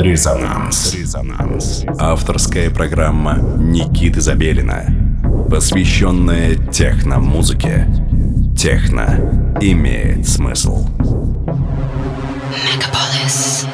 Резонанс. Резонанс. Авторская программа Никиты Забелина, посвященная техно-музыке. Техно имеет смысл. Мегаполис.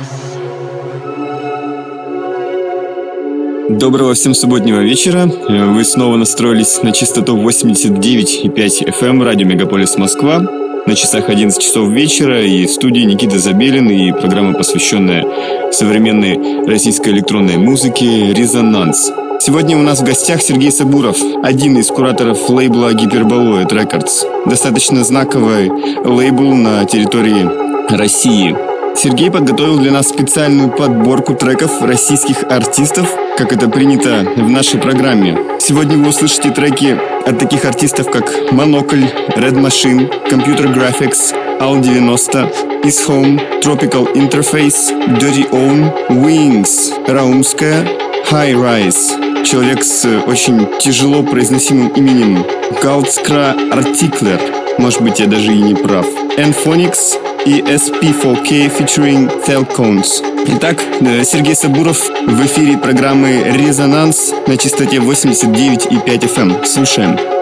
Доброго всем субботнего вечера. Вы снова настроились на частоту 89,5 FM радио Мегаполис Москва. На часах 11 часов вечера и в студии Никита Забелин и программа, посвященная современной российской электронной музыке «Резонанс». Сегодня у нас в гостях Сергей Сабуров, один из кураторов лейбла Гиперболоид Records. Достаточно знаковый лейбл на территории России. Сергей подготовил для нас специальную подборку треков российских артистов, как это принято в нашей программе. Сегодня вы услышите треки от таких артистов, как Монокль, Red Machine, Computer Graphics, Al 90, Is Home, Tropical Interface, Dirty Own, Wings, Раумская, High Rise, человек с очень тяжело произносимым именем. Галдскра Артиклер, может быть я даже и не прав, Enphonics, и SP4K featuring Telcones. Итак, э, Сергей Сабуров в эфире программы «Резонанс» на частоте 89,5 FM. Слушаем.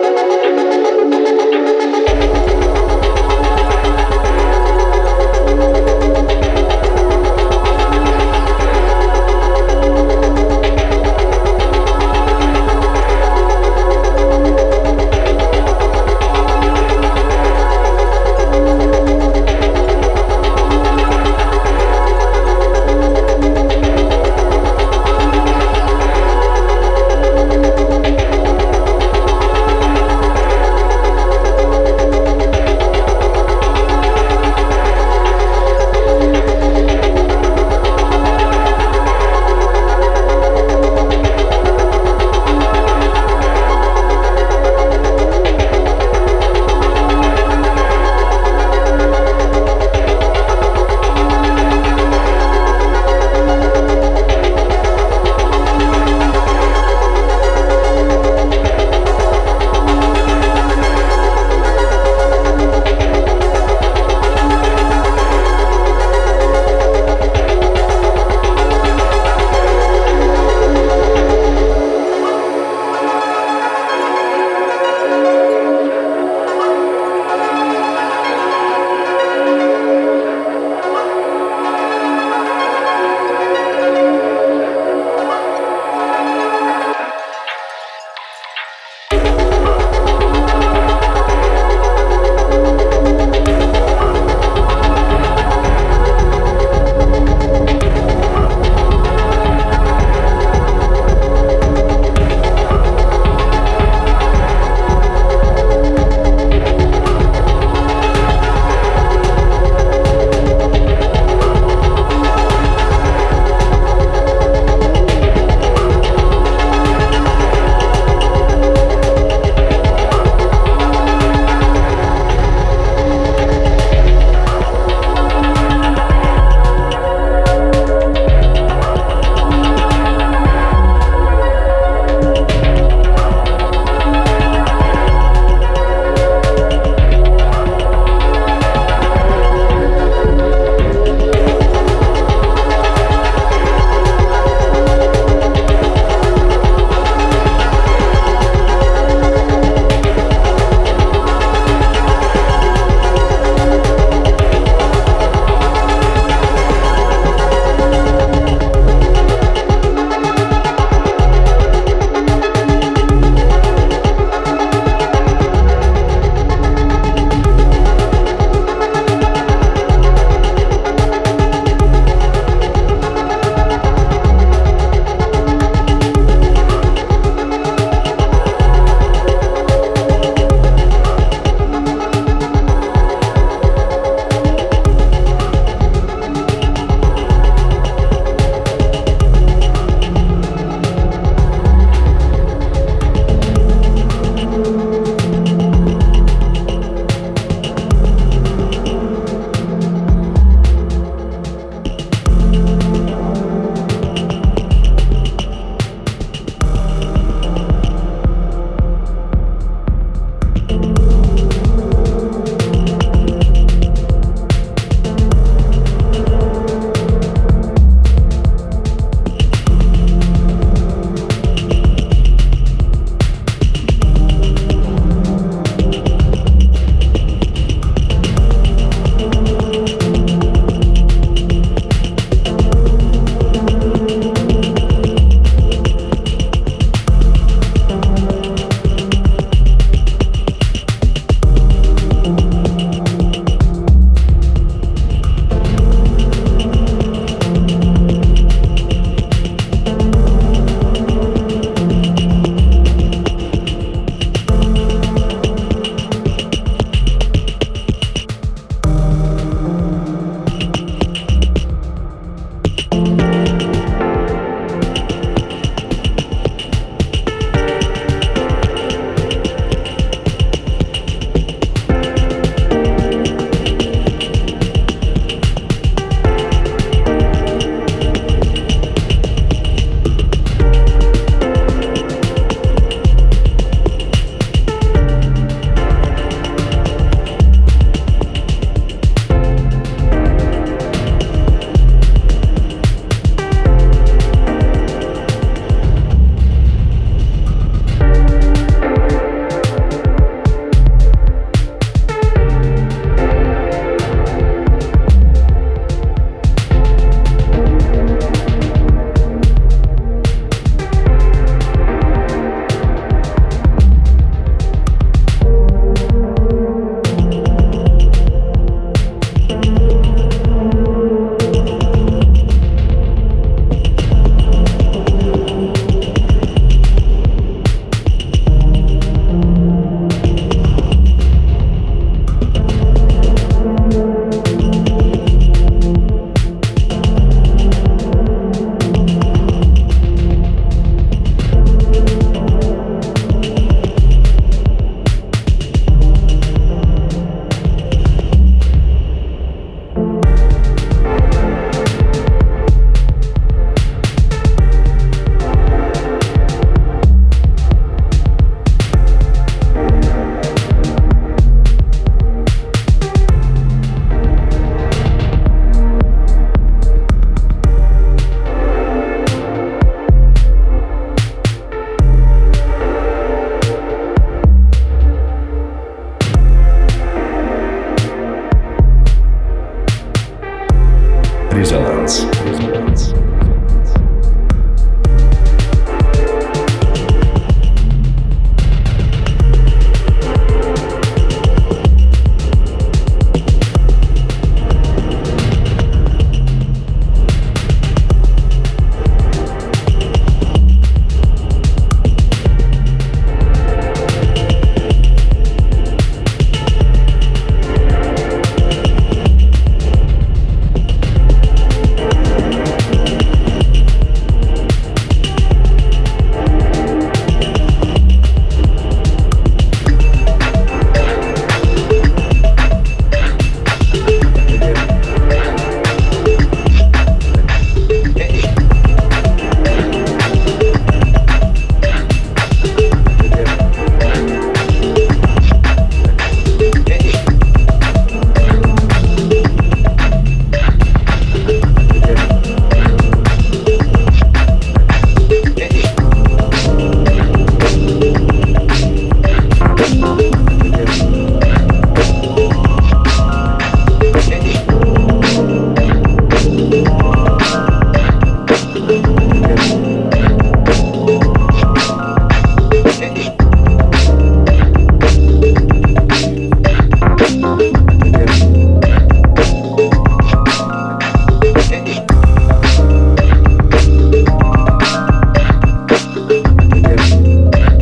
Bye.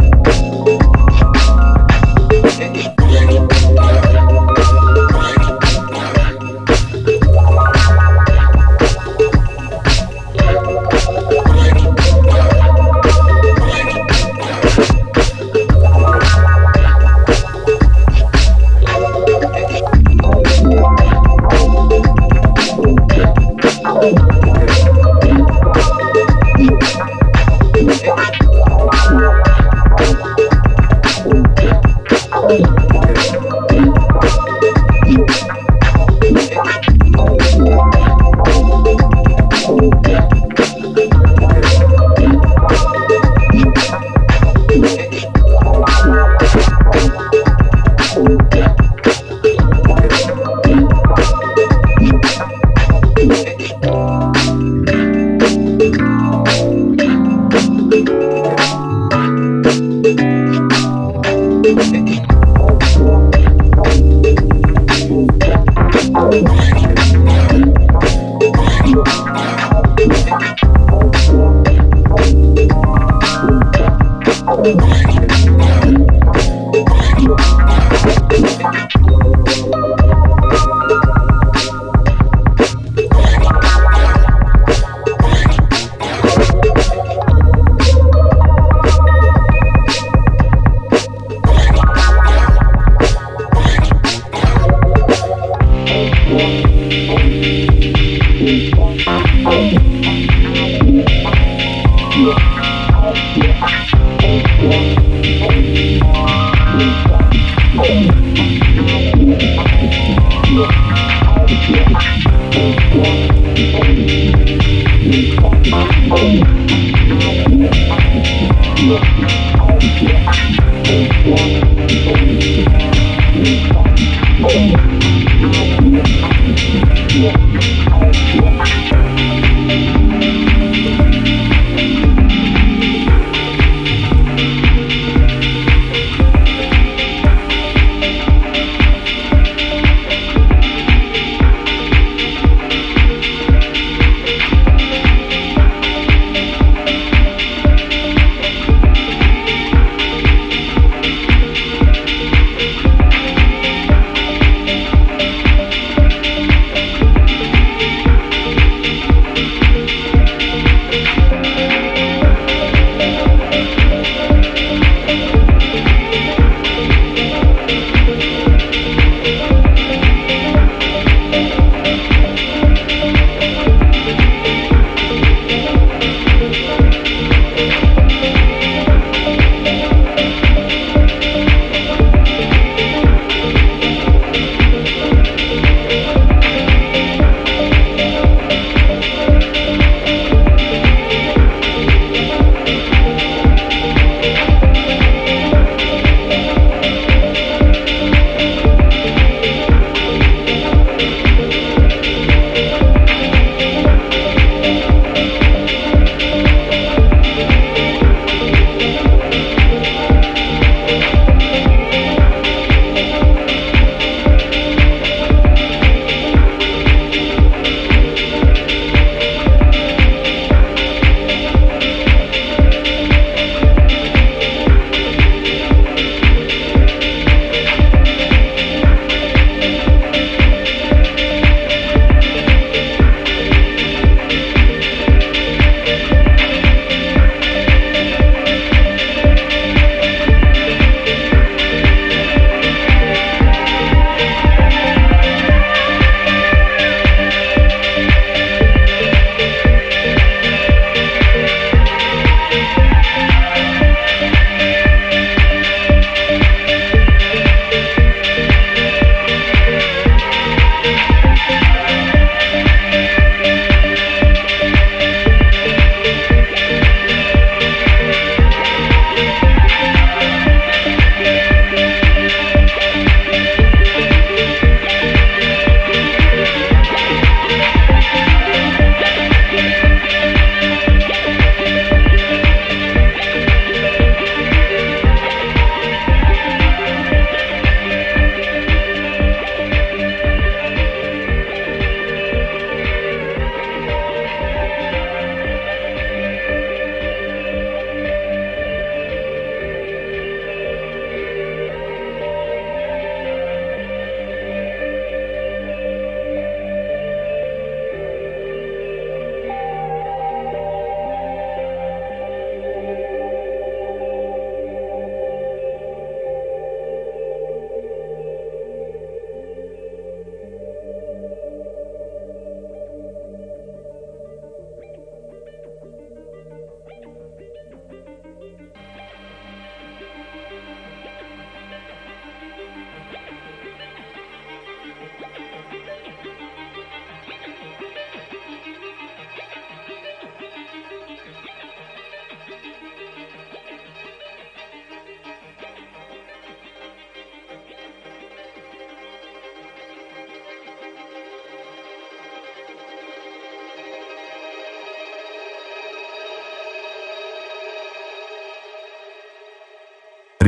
Yeah.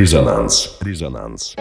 Резонанс. Резонанс.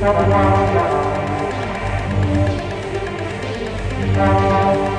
Thank you.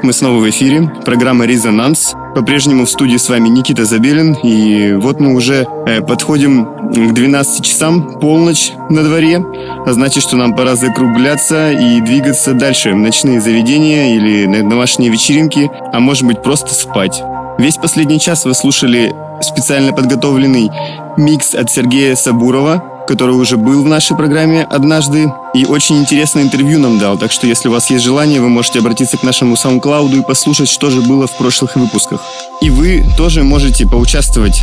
Итак, мы снова в эфире. Программа «Резонанс». По-прежнему в студии с вами Никита Забелин. И вот мы уже э, подходим к 12 часам, полночь на дворе. А значит, что нам пора закругляться и двигаться дальше. Ночные заведения или домашние вечеринки, а может быть просто спать. Весь последний час вы слушали специально подготовленный микс от Сергея Сабурова, который уже был в нашей программе однажды и очень интересное интервью нам дал. Так что, если у вас есть желание, вы можете обратиться к нашему SoundCloud и послушать, что же было в прошлых выпусках. И вы тоже можете поучаствовать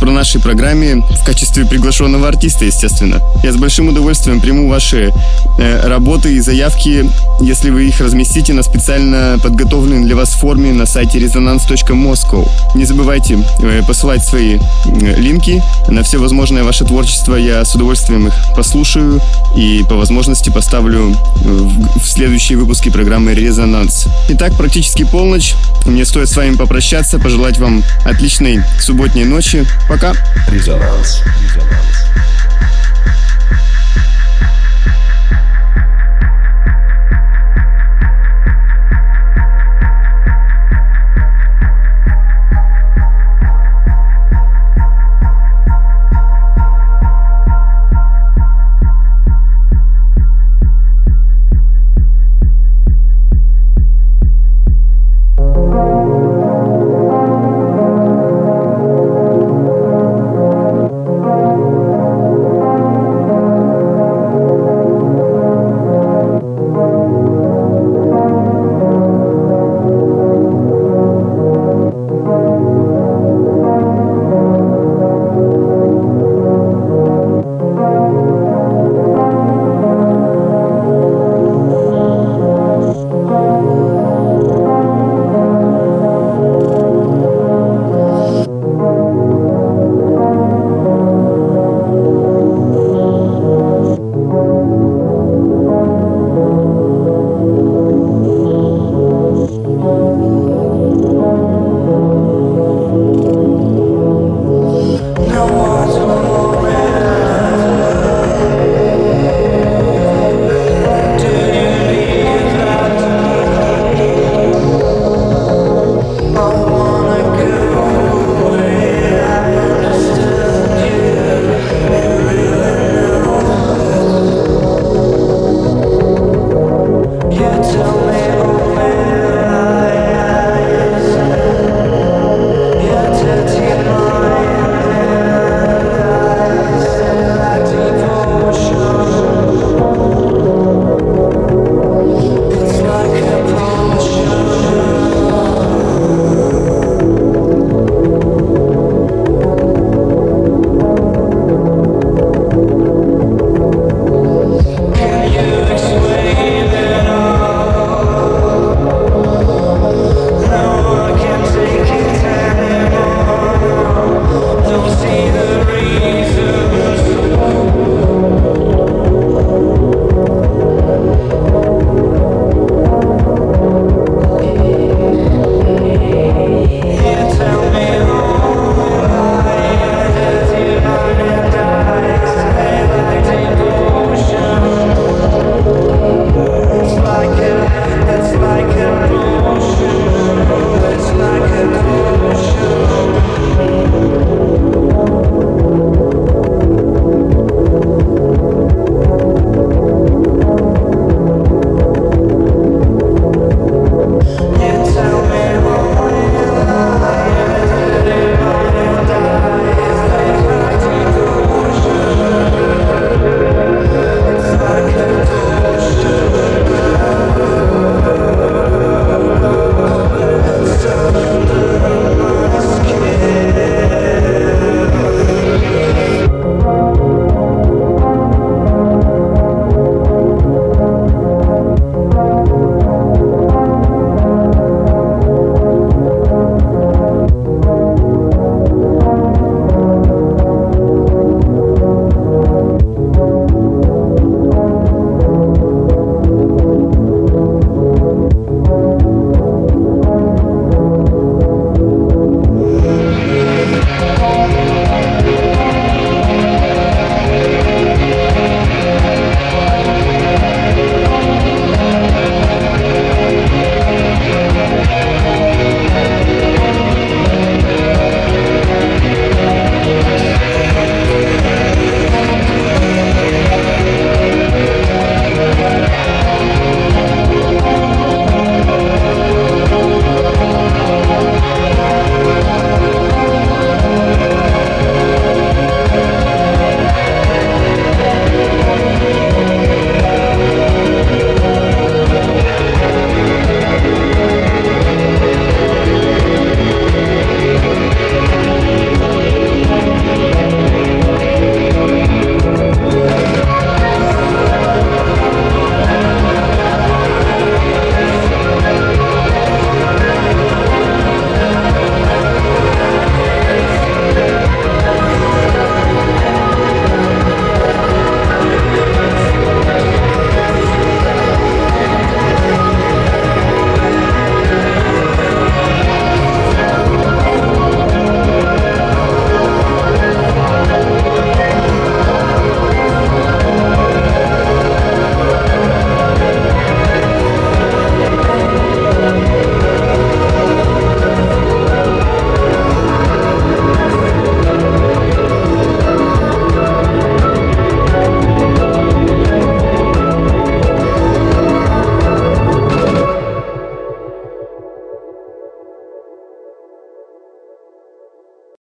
в нашей программе в качестве приглашенного артиста, естественно. Я с большим удовольствием приму ваши э, работы и заявки, если вы их разместите на специально подготовленной для вас форме на сайте resonance.moscow. Не забывайте э, посылать свои э, линки на все возможное ваше творчество. Я с удовольствием их послушаю и по возможности поставлю в, в следующие выпуски программы «Резонанс». Итак, практически полночь. Мне стоит с вами попрощаться, пожелать вам отличной субботней ночи. Пока. Резонанс. Резонанс.